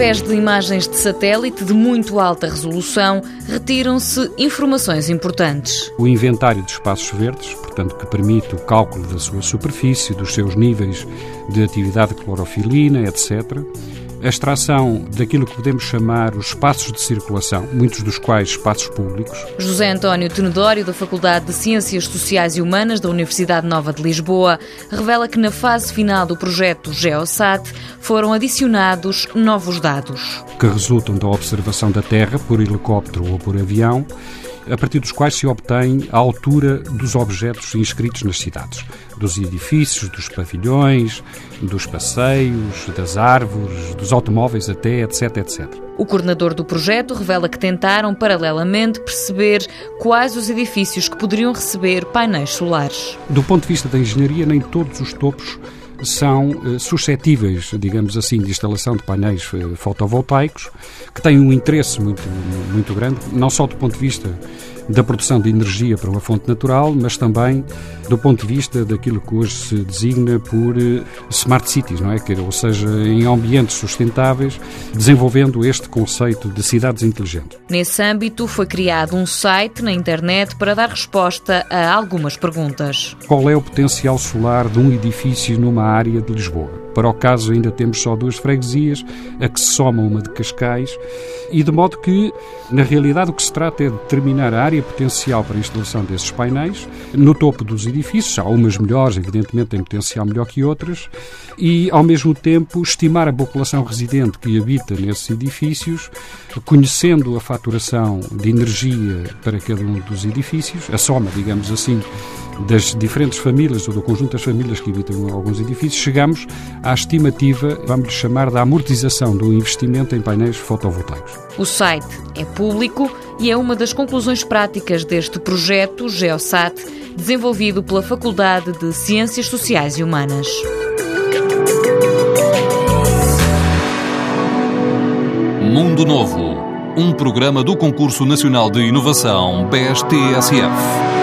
Através de imagens de satélite de muito alta resolução, retiram-se informações importantes. O inventário de espaços verdes, portanto, que permite o cálculo da sua superfície, dos seus níveis de atividade clorofilina, etc a extração daquilo que podemos chamar os espaços de circulação, muitos dos quais espaços públicos. José António Tenedório, da Faculdade de Ciências Sociais e Humanas da Universidade Nova de Lisboa, revela que na fase final do projeto GeoSat foram adicionados novos dados. Que resultam da observação da Terra por helicóptero ou por avião a partir dos quais se obtém a altura dos objetos inscritos nas cidades, dos edifícios, dos pavilhões, dos passeios, das árvores, dos automóveis até, etc, etc. O coordenador do projeto revela que tentaram, paralelamente, perceber quais os edifícios que poderiam receber painéis solares. Do ponto de vista da engenharia, nem todos os topos são uh, suscetíveis, digamos assim, de instalação de painéis uh, fotovoltaicos, que têm um interesse muito, muito grande, não só do ponto de vista da produção de energia para uma fonte natural, mas também do ponto de vista daquilo que hoje se designa por eh, smart cities, não é? Ou seja, em ambientes sustentáveis, desenvolvendo este conceito de cidades inteligentes. Nesse âmbito, foi criado um site na internet para dar resposta a algumas perguntas. Qual é o potencial solar de um edifício numa área de Lisboa? Para o caso, ainda temos só duas freguesias, a que se soma uma de Cascais, e de modo que, na realidade, o que se trata é de determinar a área potencial para a instalação desses painéis no topo dos edifícios. Há umas melhores, evidentemente, têm potencial melhor que outras, e, ao mesmo tempo, estimar a população residente que habita nesses edifícios, conhecendo a faturação de energia para cada um dos edifícios, a soma, digamos assim, das diferentes famílias ou do conjunto das famílias que habitam alguns edifícios, chegamos à estimativa, vamos chamar, da amortização do investimento em painéis fotovoltaicos. O site é público e é uma das conclusões práticas deste projeto GeoSat, desenvolvido pela Faculdade de Ciências Sociais e Humanas. Mundo Novo, um programa do Concurso Nacional de Inovação BSTSF.